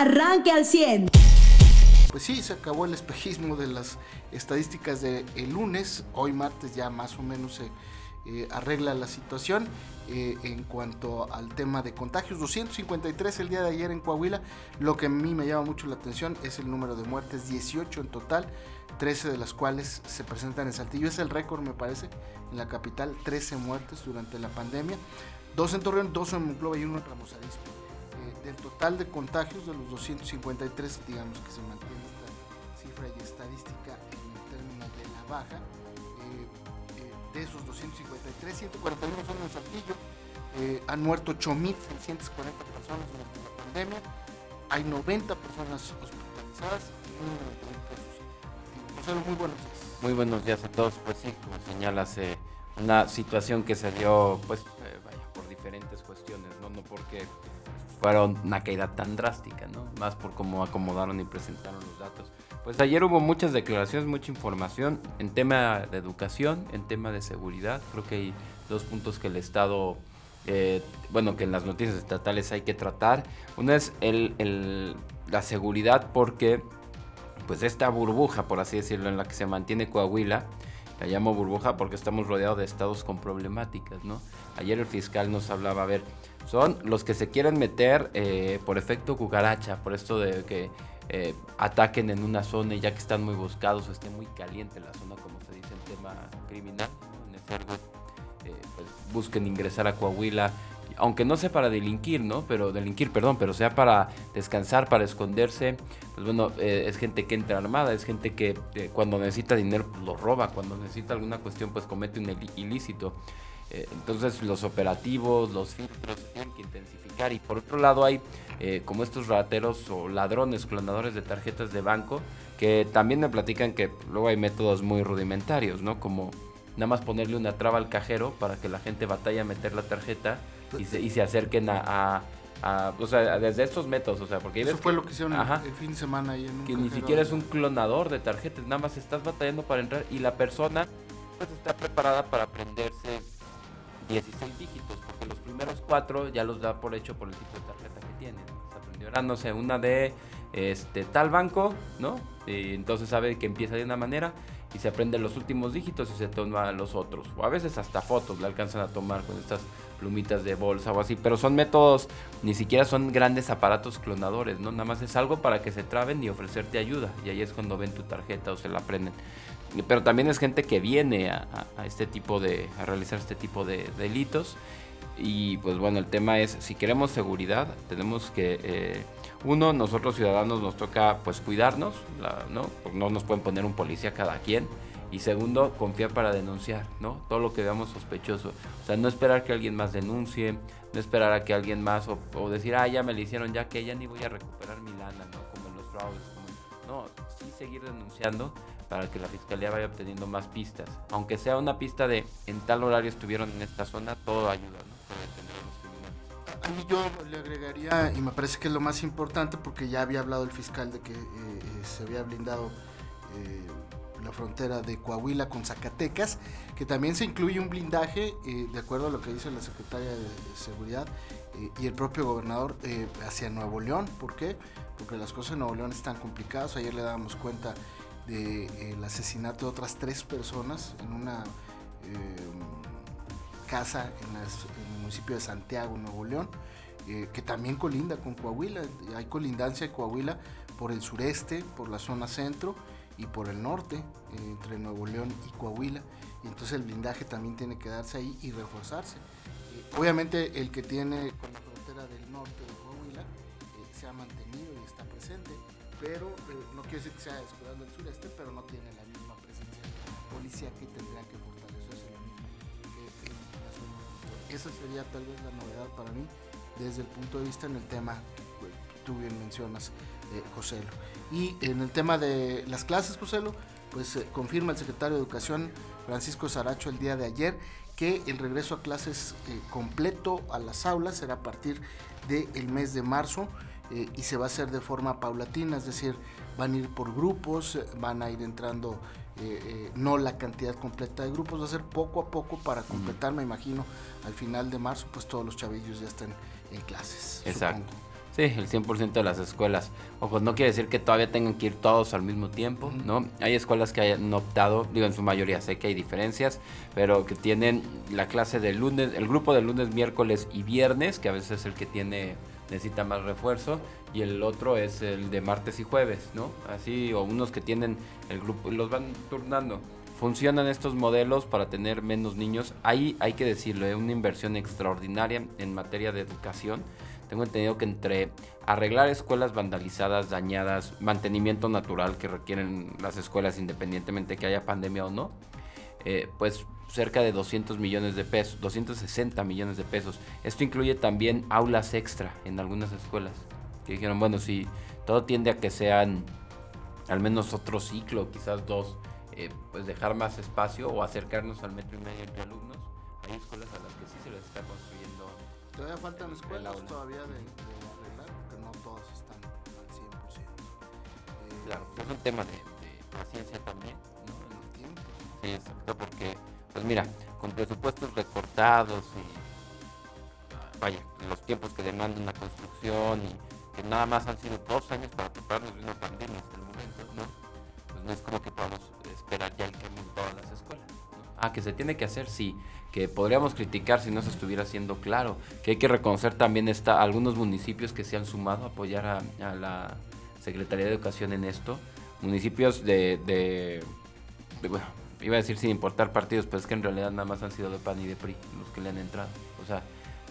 arranque al 100. Pues sí, se acabó el espejismo de las estadísticas del lunes. Hoy martes ya más o menos se eh, arregla la situación eh, en cuanto al tema de contagios. 253 el día de ayer en Coahuila. Lo que a mí me llama mucho la atención es el número de muertes, 18 en total, 13 de las cuales se presentan en Saltillo. Es el récord, me parece, en la capital, 13 muertes durante la pandemia. Dos en Torreón, dos en Monclova y uno en Ramos Arizpe. Eh, del total de contagios de los 253, digamos que se mantiene esta cifra y estadística en el término de la baja de esos 253, 141 son en Saltillo, eh, han muerto 8.640 personas durante la pandemia, hay 90 personas hospitalizadas y muy buenos días. Muy buenos días a todos, pues sí, como señalas, eh, una situación que se dio, pues, eh, vaya, por diferentes cuestiones, ¿no? No porque fueron una caída tan drástica, ¿no? Más por cómo acomodaron y presentaron los datos. Pues ayer hubo muchas declaraciones, mucha información en tema de educación, en tema de seguridad. Creo que hay dos puntos que el Estado, eh, bueno, que en las noticias estatales hay que tratar. Una es el, la seguridad porque, pues esta burbuja, por así decirlo, en la que se mantiene Coahuila, la llamo burbuja porque estamos rodeados de estados con problemáticas, ¿no? Ayer el fiscal nos hablaba, a ver, son los que se quieren meter eh, por efecto cucaracha, por esto de que eh, ataquen en una zona y ya que están muy buscados o esté muy caliente la zona, como se dice en tema criminal, en ese eh, pues busquen ingresar a Coahuila, aunque no sea para delinquir, ¿no? Pero delinquir, perdón, pero sea para descansar, para esconderse. Pues bueno, eh, es gente que entra armada, es gente que cuando necesita dinero pues lo roba, cuando necesita alguna cuestión pues comete un ilícito. entonces los operativos, los filtros tienen que intensificar y por otro lado hay eh, como estos rateros o ladrones, clonadores de tarjetas de banco, que también me platican que luego hay métodos muy rudimentarios, ¿no? Como nada más ponerle una traba al cajero para que la gente batalla a meter la tarjeta y se, y se acerquen a, o sea, desde estos métodos, o sea, porque eso fue lo que hicieron el fin de semana ahí en un que ni siquiera es un clonador de tarjetas, nada más estás batallando para entrar y la persona pues está preparada para aprenderse 16 dígitos, porque los primeros cuatro ya los da por hecho por el tipo de tarjeta tiene. Se aprendió, no sé, una de este, tal banco, ¿no? Y entonces sabe que empieza de una manera y se aprende los últimos dígitos y se toma los otros. O a veces hasta fotos le alcanzan a tomar con estas plumitas de bolsa o así. Pero son métodos, ni siquiera son grandes aparatos clonadores, ¿no? Nada más es algo para que se traben y ofrecerte ayuda. Y ahí es cuando ven tu tarjeta o se la aprenden. Pero también es gente que viene a, este tipo de, a realizar este tipo de delitos y pues bueno, el tema es, si queremos seguridad, tenemos que, eh, uno, nosotros ciudadanos nos toca pues cuidarnos, ¿no? no nos pueden poner un policía cada quien. Y segundo, confiar para denunciar, ¿no? Todo lo que veamos sospechoso. O sea, no esperar que alguien más denuncie, no esperar a que alguien más, o, decir, ah, ya me lo hicieron, ya que ya ni voy a recuperar mi lana, ¿no? Como los fraudes. no, sí seguir denunciando para que la fiscalía vaya obteniendo más pistas. Aunque sea una pista de en tal horario estuvieron en esta zona, todo ayuda, ¿no? Yo le agregaría, y me parece que es lo más importante, porque ya había hablado el fiscal de que eh, eh, se había blindado eh, la frontera de Coahuila con Zacatecas, que también se incluye un blindaje, de acuerdo a lo que dice la secretaria de Seguridad y el propio gobernador, hacia Nuevo León. ¿Por qué? Porque las cosas en Nuevo León están complicadas. Ayer le dábamos cuenta del asesinato de otras tres personas en una casa en, el municipio de Santiago, Nuevo León, eh, que también colinda con Coahuila. Hay colindancia de Coahuila por el sureste, por la zona centro y por el norte, eh, entre Nuevo León y Coahuila. Y entonces el blindaje también tiene que darse ahí y reforzarse. Eh, obviamente el que tiene con la frontera del norte de Coahuila se ha mantenido y está presente, pero no quiere decir que sea descuidando el sureste, pero no tiene la misma presencia policial que tendría que esa sería tal vez la novedad para mí desde el punto de vista en el tema que tú bien mencionas, eh. Y en el tema de las clases, Joselo, pues eh, confirma el secretario de Educación, Francisco Saracho, el día de ayer, que el regreso a clases eh, completo a las aulas será a partir del mes de marzo eh, y se va a hacer de forma paulatina, es decir, van a ir por grupos, van a ir entrando eh, eh, no la cantidad completa de grupos, va a ser poco a poco para completar, me imagino, al final de marzo, pues todos los chavillos ya están en clases. Exacto. Sí, el 100% de las escuelas. Ojo, no quiere decir que todavía tengan que ir todos al mismo tiempo, ¿no? Hay escuelas que hayan optado, digo en su mayoría, sé que hay diferencias, pero que tienen la clase de lunes, el grupo de lunes, miércoles y viernes, que a veces es el que tiene necesita más refuerzo y el otro es el de martes y jueves, ¿no? Así o unos que tienen el grupo los van turnando. Funcionan estos modelos para tener menos niños. Ahí hay que decirlo, es una inversión extraordinaria en materia de educación tengo entendido que entre arreglar escuelas vandalizadas, dañadas, mantenimiento natural que requieren las escuelas independientemente que haya pandemia o no, eh, pues cerca de 200 millones de pesos, 260 millones de pesos. Esto incluye también aulas extra en algunas escuelas. Que dijeron, bueno, si todo tiende a que sean al menos otro ciclo, quizás dos, eh, pues dejar más espacio o acercarnos al metro y medio entre alumnos. Hay escuelas a las que sí se les está construyendo Todavía faltan escuelas todavía de, arreglar, porque no todas están al 100%. Eh, claro, es un tema de, paciencia también, ¿no? En el tiempo. Sí, exacto, porque, pues mira, con presupuestos recortados y, vaya, los tiempos que demanda una construcción y que nada más han sido dos años para prepararnos de una pandemia hasta el momento, ¿no? Pues no es como que podamos esperar ya el cambio en todas las escuelas. Ah, que se tiene que hacer, sí que podríamos criticar si no se estuviera haciendo claro, que hay que reconocer también está algunos municipios que se han sumado a apoyar a, la Secretaría de Educación en esto, municipios de, bueno, iba a decir sin importar partidos, pero es que en realidad nada más han sido de PAN y de PRI los que le han entrado, o sea,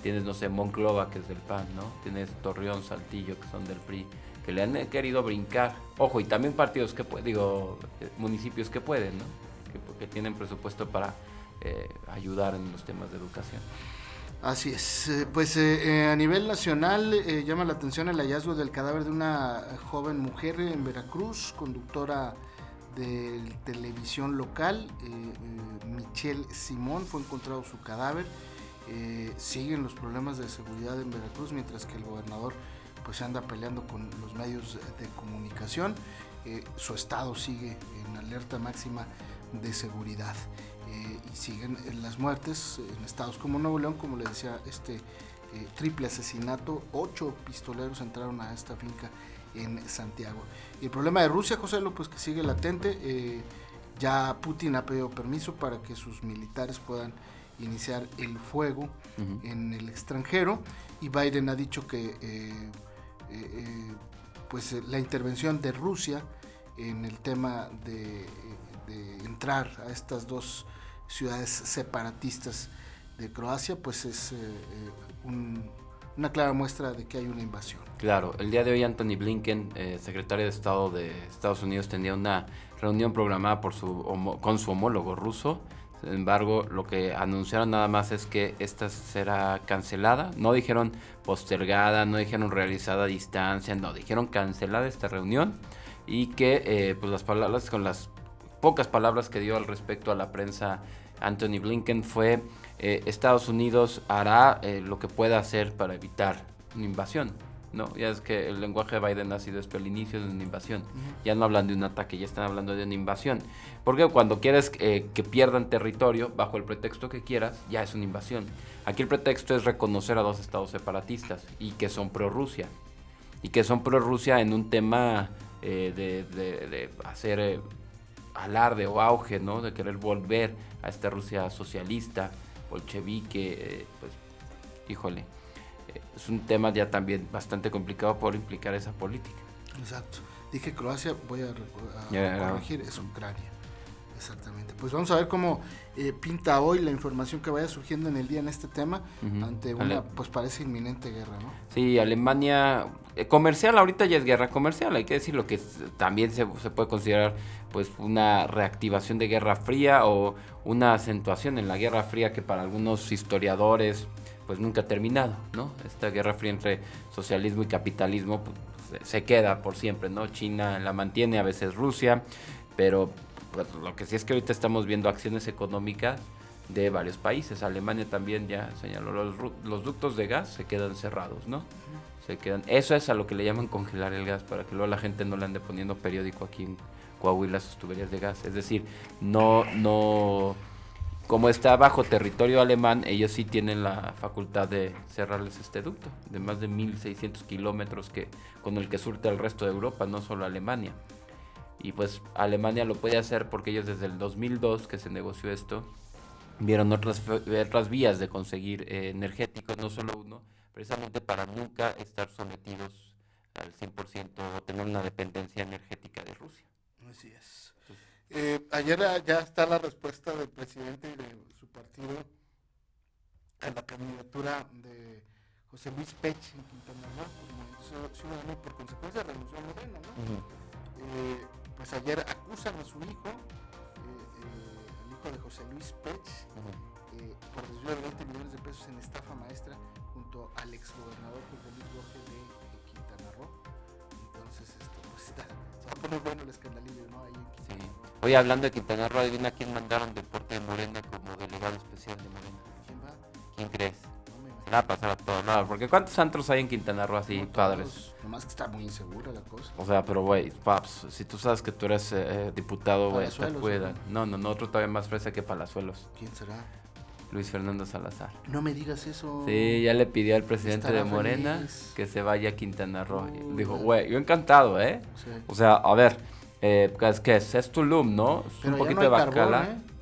tienes, no sé, Monclova, que es del PAN, ¿no? Tienes Torreón, Saltillo, que son del PRI, que le han querido brincar. Ojo, y también partidos que, digo, municipios que pueden, ¿no? que tienen presupuesto para eh, ayudar en los temas de educación. Así es. Eh, pues eh, a nivel nacional llama la atención el hallazgo del cadáver de una joven mujer en Veracruz, conductora de televisión local, Michelle Simón, fue encontrado su cadáver. siguen los problemas de seguridad en Veracruz, mientras que el gobernador pues anda peleando con los medios de comunicación. su estado sigue en alerta máxima de seguridad. Eh, y siguen las muertes en estados como Nuevo León, como le decía, este eh, triple asesinato, ocho pistoleros entraron a esta finca en Santiago. Y el problema de Rusia, José Lo, pues que sigue latente, eh, ya Putin ha pedido permiso para que sus militares puedan iniciar el fuego en el extranjero y Biden ha dicho que pues la intervención de Rusia en el tema de, de entrar a estas dos ciudades separatistas de Croacia, pues es eh, eh, una clara muestra de que hay una invasión. Claro, el día de hoy Anthony Blinken, eh, secretario de Estado de Estados Unidos, tenía una reunión programada por su, con su homólogo ruso. Sin embargo, lo que anunciaron nada más es que esta será cancelada. No dijeron postergada, no dijeron realizada a distancia, no, dijeron cancelada esta reunión y que pues las palabras con las pocas palabras que dio al respecto a la prensa Anthony Blinken fue eh, Estados Unidos hará eh, lo que pueda hacer para evitar una invasión. ¿no? Ya es que el lenguaje de Biden ha sido esto, el inicio de una invasión. Ya no hablan de un ataque, ya están hablando de una invasión. Porque cuando quieres eh, que pierdan territorio, bajo el pretexto que quieras, ya es una invasión. Aquí el pretexto es reconocer a dos estados separatistas y que son pro-Rusia. Y que son pro-Rusia en un tema de, de, hacer alarde o auge, ¿no? De querer volver a esta Rusia socialista, bolchevique, eh, pues, híjole, eh, es un tema ya también bastante complicado por implicar esa política. Exacto. Dije Croacia, voy a, corregir, es Ucrania. Exactamente. Pues vamos a ver cómo eh, pinta hoy la información que vaya surgiendo en el día en este tema ante una, pues parece inminente guerra, ¿no? Sí, Alemania, comercial ahorita ya es guerra comercial, hay que decirlo que también se, se, puede considerar pues una reactivación de Guerra Fría o una acentuación en la Guerra Fría que para algunos historiadores pues nunca ha terminado, ¿no? Esta Guerra Fría entre socialismo y capitalismo pues, se queda por siempre, ¿no? China la mantiene, a veces Rusia, pero lo que sí es que ahorita estamos viendo acciones económicas de varios países. Alemania también ya señaló, los, los ductos de gas se quedan cerrados, ¿no? Se quedan, eso es a lo que le llaman congelar el gas, para que luego la gente no le ande poniendo periódico aquí en Coahuila sus tuberías de gas. Es decir, no, no, como está bajo territorio alemán, ellos sí tienen la facultad de cerrarles este ducto, de más de 1.600 kilómetros que, con el que surte el resto de Europa, no solo Alemania. Y pues Alemania lo puede hacer porque ellos desde el 2002 que se negoció esto, vieron otras, otras vías de conseguir eh, energéticos, no solo uno, precisamente para nunca estar sometidos al 100% o tener una dependencia energética de Rusia. Así es. Eh, ayer ya está la respuesta del presidente y de su partido a la candidatura de José Luis Pech en Quintana Roo, ciudadano por consecuencia renunció a Morena, ¿no? eh, pues ayer acusan a su hijo, eh, el hijo de José Luis Pech, por desvío de 20 millones de pesos en estafa maestra junto al exgobernador José Luis Borges de Quintana Roo. Entonces, esto pues está, se va a poner bueno el escandalillo, ¿no? Ahí en Quintana Roo. Hoy hablando de Quintana Roo, adivina quién mandaron deporte de Morena como delegado especial de Morena. ¿Quién va? ¿Quién crees? Va a pasar a todos lados, porque ¿cuántos antros hay en Quintana Roo así, padres? Nomás que está muy insegura la cosa. O sea, pero güey, paps, si tú sabes que tú eres eh, diputado, güey, te cuida. ¿no? No, no, otro todavía más fresa que Palazuelos. ¿Quién será? Luis Fernando Salazar. No me digas eso. Sí, ya le pidió al presidente Estará de Morena feliz. que se vaya a Quintana Roo. Dijo, güey. yo encantado, ¿eh? Sí. O sea, a ver, eh, ¿qué es? ¿qué es? Es Tulum, ¿no? Es un poquito no de carbón, bacala. ¿eh?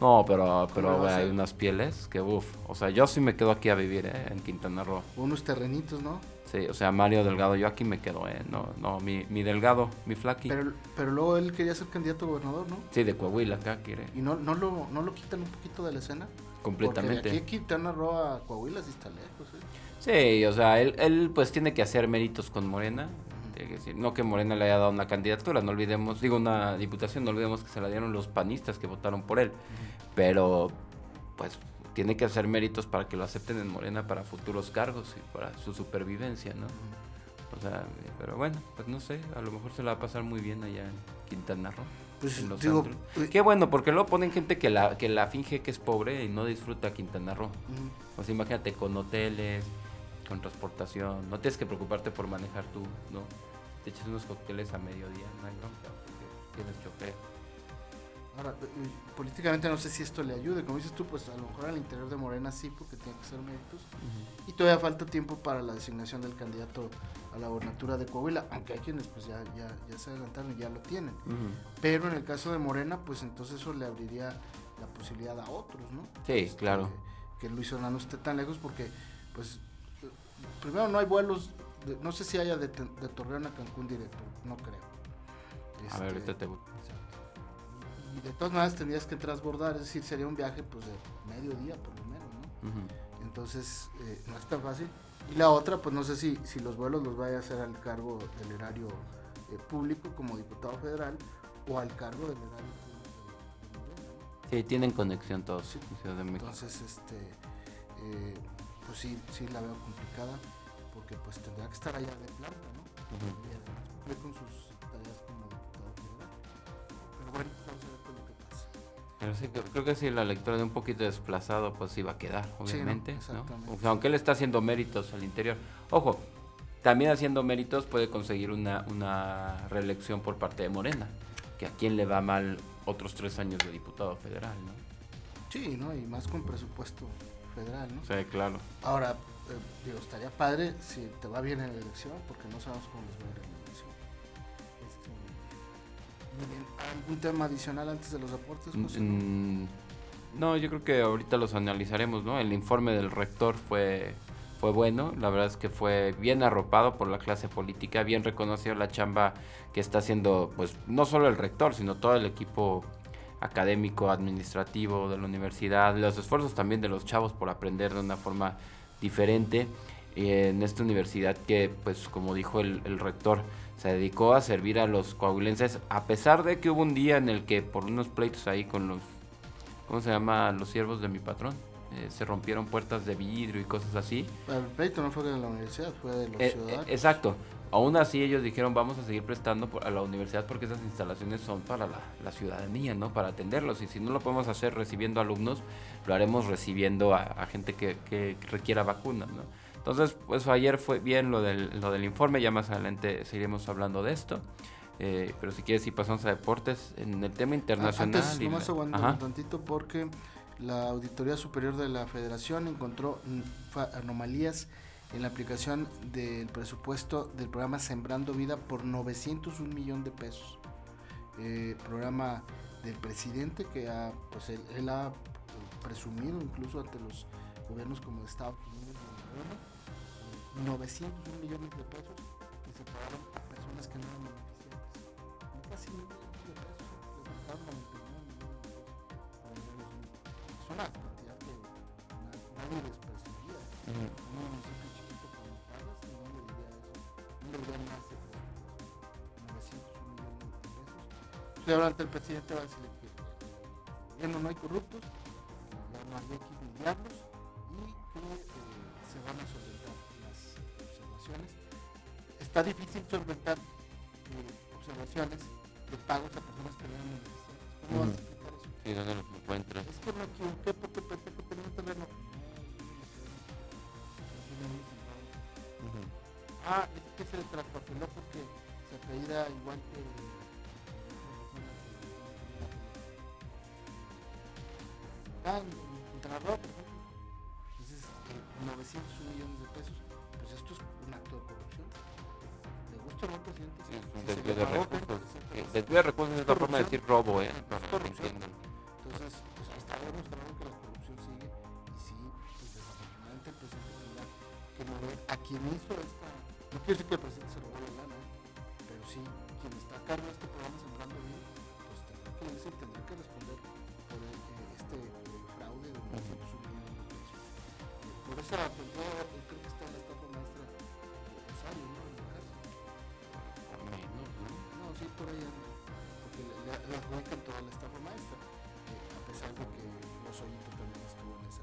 No, pero, pero ¿Cómo va güey, a hay unas pieles que, uff. O sea, yo sí me quedo aquí a vivir, ¿eh? En Quintana Roo. Unos terrenitos, ¿no? Sí, o sea, Mario Delgado, yo aquí me quedo, ¿eh? No, no, mi, mi Delgado, mi Flaqui. Pero, pero luego él quería ser candidato a gobernador, ¿no? Sí, de Coahuila acá quiere. Y no, no, lo, no lo quitan un poquito de la escena. Completamente. Porque de aquí Quintana Roo a Coahuila sí está lejos, ¿eh? Sí, o sea, él, él pues tiene que hacer méritos con Morena. Tiene que decir, no que Morena le haya dado una candidatura, no olvidemos, digo una diputación, no olvidemos que se la dieron los panistas que votaron por él. Pero pues tiene que hacer méritos para que lo acepten en Morena para futuros cargos y para su supervivencia, ¿no? O sea, pero bueno, pues no sé, a lo mejor se la va a pasar muy bien allá en Quintana Roo. Pues en los digo, eh, Qué bueno, porque luego ponen gente que la, que la finge que es pobre y no disfruta Quintana Roo. ujú. O sea, imagínate con hoteles, con transportación, no tienes que preocuparte por manejar tú, ¿no? Te echas unos cócteles a mediodía, no hay bronca, porque tienes chofer. Ahora, eh, políticamente no sé si esto le ayude. Como dices tú, pues a lo mejor al interior de Morena sí, porque tiene que ser méritos. Y todavía falta tiempo para la designación del candidato a la gobernatura de Coahuila, aunque hay quienes pues ya, ya, ya se adelantaron y ya lo tienen. Pero en el caso de Morena, pues entonces eso le abriría la posibilidad a otros, ¿no? Sí, claro. Que Luis Fernando esté tan lejos porque, pues, eh, primero no hay vuelos, de- no sé si haya de, de Torreón a Cancún directo, no creo. A ver, Este, ahorita te... y de todas maneras tendrías que transbordar, es decir, sería un viaje pues de medio día por lo menos, ¿no? Entonces, eh, no es tan fácil. Y la otra, pues no sé si, si los vuelos los vaya a hacer al cargo del erario eh, público como diputado federal o al cargo del erario público. Sí, tienen conexión todos Sí. en Ciudad de México. Entonces, este, eh, pues sí, sí la veo complicada porque pues tendrá que estar allá de planta, ¿no? Ujú. Y además cumplir con sus tareas como diputado federal. Pero bueno, vamos a ver es lo que pasa. Pero sí, creo, que si la lectura de un poquito desplazado, pues iba a quedar, ¿no? obviamente. ¿no? Exactamente. O sea, aunque él está haciendo méritos al interior. Ojo, también haciendo méritos puede conseguir una, una reelección por parte de Morena. Que a quién le va mal otros tres años de diputado federal, ¿no? Sí, ¿no? Y más con presupuesto federal, ¿no? Sí, claro. Ahora, digo, estaría padre si te va bien en la elección, porque no sabemos cómo les va a ir en la elección. Este, muy bien. ¿Algún tema adicional antes de los aportes, José? Mm, no, yo creo que ahorita los analizaremos, ¿no? El informe del rector fue, fue bueno, la verdad es que fue bien arropado por la clase política, bien reconocido la chamba que está haciendo, pues, no solo el rector, sino todo el equipo académico, administrativo de la universidad, los esfuerzos también de los chavos por aprender de una forma diferente eh, en esta universidad que, pues, como dijo el, el rector, se dedicó a servir a los coahuilenses, a pesar de que hubo un día en el que por unos pleitos ahí con los, ¿cómo se llama? Los siervos de mi patrón, eh, se rompieron puertas de vidrio y cosas así. El pleito no fue de la universidad, fue de los Eh, eh, ciudadanos. exacto. Aún así ellos dijeron vamos a seguir prestando a la universidad porque esas instalaciones son para la, la ciudadanía, ¿no? Para atenderlos. Y si no lo podemos hacer recibiendo alumnos, lo haremos recibiendo a, a gente que, que requiera vacunas, ¿no? Entonces, pues ayer fue bien lo del, lo del informe, ya más adelante seguiremos hablando de esto. Eh, pero si quieres, si pasamos a deportes, en el tema internacional. Antes, nomás aguanta un tantito porque la Auditoría Superior de la Federación encontró anomalías en la aplicación del presupuesto del programa Sembrando Vida por 901 millón de pesos. Eh, programa del presidente que ha, pues él, ha presumido incluso ante los gobiernos como de Estados Unidos, 901 millones de pesos que se pagaron a personas que no eran beneficiarias. Casi mil millones de pesos, les pagaron 99 millones de pesos Es una cantidad que nadie les percibía. -huh. No, no, Ante el presidente va a decirle que ya no, no hay corruptos, ya no hay X ni diablos y que eh, se van a solventar está difícil solventar eh, observaciones de pagos a personas que han beneficiado. ¿Cómo vas a explicar eso? Sí, ¿dónde los encuentras? Es que me equivoqué porque pensé que tenía un terreno. Ah, es que se traspapeló porque se apellida igual que... Desvío de recursos es la forma de decir robo, ¿eh? Que entiendan. Entonces, pues está demostrado que la corrupción sigue y sí, pues desafortunadamente el presidente tendrá que mover a quien hizo esta. No quiero decir que también estuvo en esa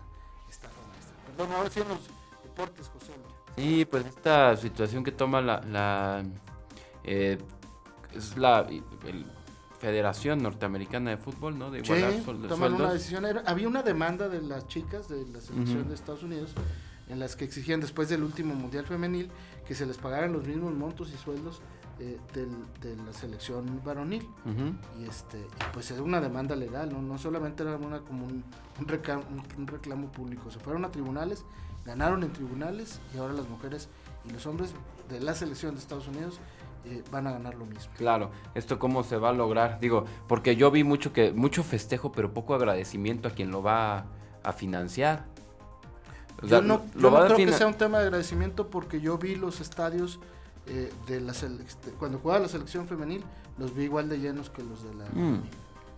estafa maestra. Perdón, ahora sí en los deportes, José. Sí, pues esta situación que toma la, la eh, es la el, Federación Norteamericana de Fútbol, ¿no? De igualar sí, sol, de toman sueldos. una decisión. Era, había una demanda de las chicas de la selección uh -huh. de Estados Unidos en las que exigían después del último mundial femenil que se les pagaran los mismos montos y sueldos eh, del, de la selección varonil Uh -huh. y este y pues era una demanda legal no, no solamente era una como un, un, reclamo, un, reclamo público se fueron a tribunales ganaron en tribunales y ahora las mujeres y los hombres de la selección de Estados Unidos eh, van a ganar lo mismo. Claro, esto cómo se va a lograr, digo, porque yo vi mucho que mucho festejo, pero poco agradecimiento a quien lo va a, a financiar. O sea, yo no, lo yo no creo que sea un tema de agradecimiento porque yo vi los estadios eh, de la cuando jugaba la selección femenil los vi igual de llenos que los de la Mm.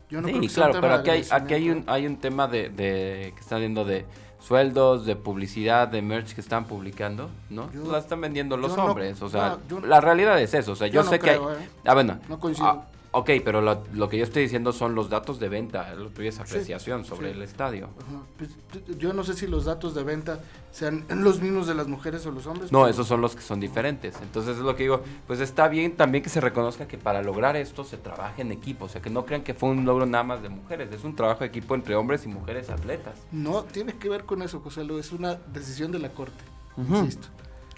yo no sí, creo que claro, pero aquí hay, aquí hay un hay un tema de, de que están viendo de sueldos, de publicidad, de merch que están publicando, ¿no? Yo- la están vendiendo los no- hombres, o sea, no, yo- la realidad es eso, o sea, yo, sé creo, que hay, ¿eh? ah, bueno, No coincido. ah, ok, pero lo, lo que yo estoy diciendo son los datos de venta, lo tuyo es Sí, apreciación sobre sí. el estadio. Pues, yo no sé si los datos de venta sean los mismos de las mujeres o los hombres No, pero- esos son los que son diferentes. Entonces es lo que digo, pues está bien también que se reconozca que para lograr esto se trabaja en equipo, o sea, que no crean que fue un logro nada más de mujeres, es un trabajo de equipo entre hombres y mujeres atletas. no tiene que ver con eso José es una decisión de la corte insisto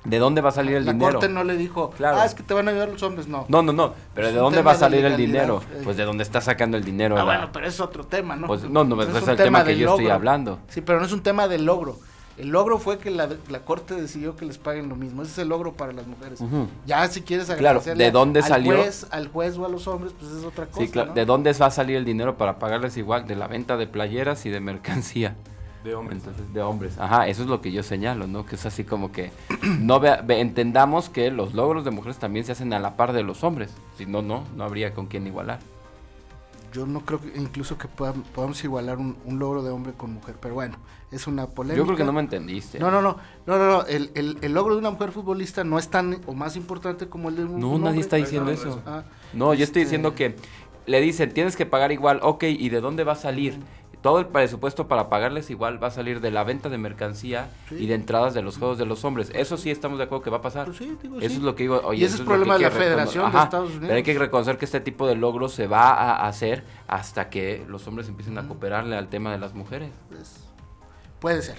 ¿De dónde va a salir el la dinero? corte no le dijo Claro. ah es que te van a ayudar los hombres no No, no, no, pero ¿de dónde va a salir el dinero? eh. Pues de dónde está sacando el dinero. Ah, la- bueno, pero es otro tema, ¿no? Pues, no, no, es ese es el tema que yo estoy hablando. Sí, pero no es un tema de logro. El logro fue que la, la corte decidió que les paguen lo mismo. Ese es el logro para las mujeres. Ya si quieres Claro, ¿de dónde al salió? Juez, al juez o a los hombres, pues es otra cosa. Sí, claro. ¿no? ¿De dónde va a salir el dinero para pagarles igual? De la venta de playeras y de mercancía. De hombres. Entonces, de hombres. Ajá, eso es lo que yo señalo, ¿no? Que es así como que no vea- ve- entendamos que los logros de mujeres también se hacen a la par de los hombres. Si no, no, no habría con quién igualar. Yo no creo que incluso que podam- podamos igualar un, un logro de hombre con mujer. Pero bueno, es una polémica. Yo creo que no me entendiste. No, no, no, no, no, no. El, el- el logro de una mujer futbolista no es tan o más importante como el de un, No, un nadie está diciendo Eso, eso. Ah, No, yo estoy este, diciendo que le dicen, tienes que pagar igual, ok, ¿y de dónde va a salir? Todo el presupuesto para pagarles igual va a salir de la venta de mercancía Sí. y de entradas de los juegos de los hombres. Eso sí estamos de acuerdo que va a pasar. Pues sí, digo, Eso sí. es lo que digo. Oye, Y ese es que problema de la Federación de Estados Unidos. Pero hay que reconocer que este tipo de logros se va a hacer hasta que los hombres empiecen a cooperarle al tema de las mujeres. Pues, puede ser.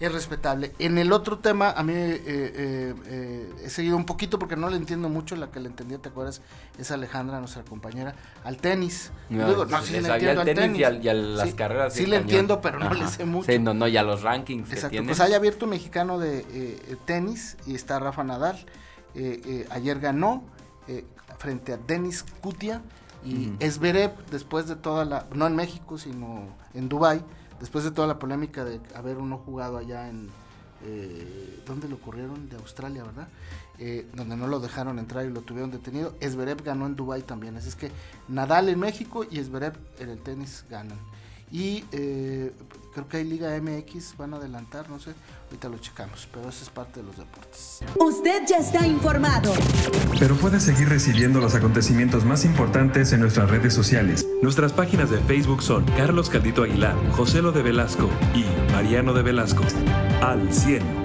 Es respetable. En el otro tema, a mí eh, eh, eh, he seguido un poquito porque no le entiendo mucho, la que le entendía, ¿te acuerdas? Es Alejandra, nuestra compañera, al tenis. No, Luego, no, sí, le entiendo al tenis tenis. y al- y a las Sí, carreras, Sí sí, le entiendo, pero no le sé mucho. Sí, no, no, ya los rankings que Exacto, tiene. pues hay abierto mexicano de eh, eh, tenis y está Rafa Nadal. Eh, ayer ganó eh, frente a Denis Kutia y Ujú. Esberev después de toda la, no en México, sino en Dubai, después de toda la polémica de haber uno jugado allá en, eh, ¿dónde lo ocurrieron? De Australia, ¿verdad? Eh, donde no lo dejaron entrar y lo tuvieron detenido. Esberev ganó en Dubai también, así es que Nadal en México y Esberev en el tenis ganan. Y eh, creo que hay Liga MX, van a adelantar, no sé, ahorita lo checamos, pero eso es parte de los deportes. Usted ya está informado. Pero puede seguir recibiendo los acontecimientos más importantes en nuestras redes sociales. Nuestras páginas de Facebook son Carlos Caldito Aguilar, José Lo de Velasco y Mariano de Velasco. Al 100.